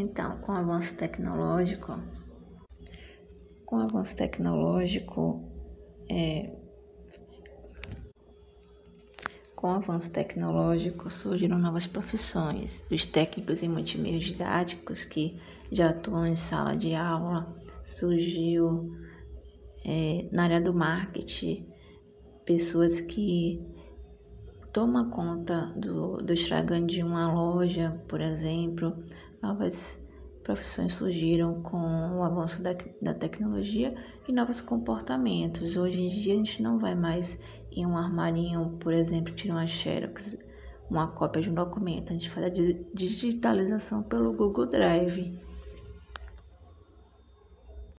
Então, com o avanço tecnológico, com o avanço tecnológico, é, com o avanço tecnológico surgiram novas profissões, os técnicos em multimeios didáticos que já atuam em sala de aula, surgiu é, na área do marketing. Pessoas que tomam conta do, do de uma loja, por exemplo, novas profissões surgiram com o avanço da, da tecnologia e novos comportamentos. Hoje em dia a gente não vai mais em um armarinho, por exemplo, tirar uma xerox, uma cópia de um documento. A gente faz a digitalização pelo Google Drive.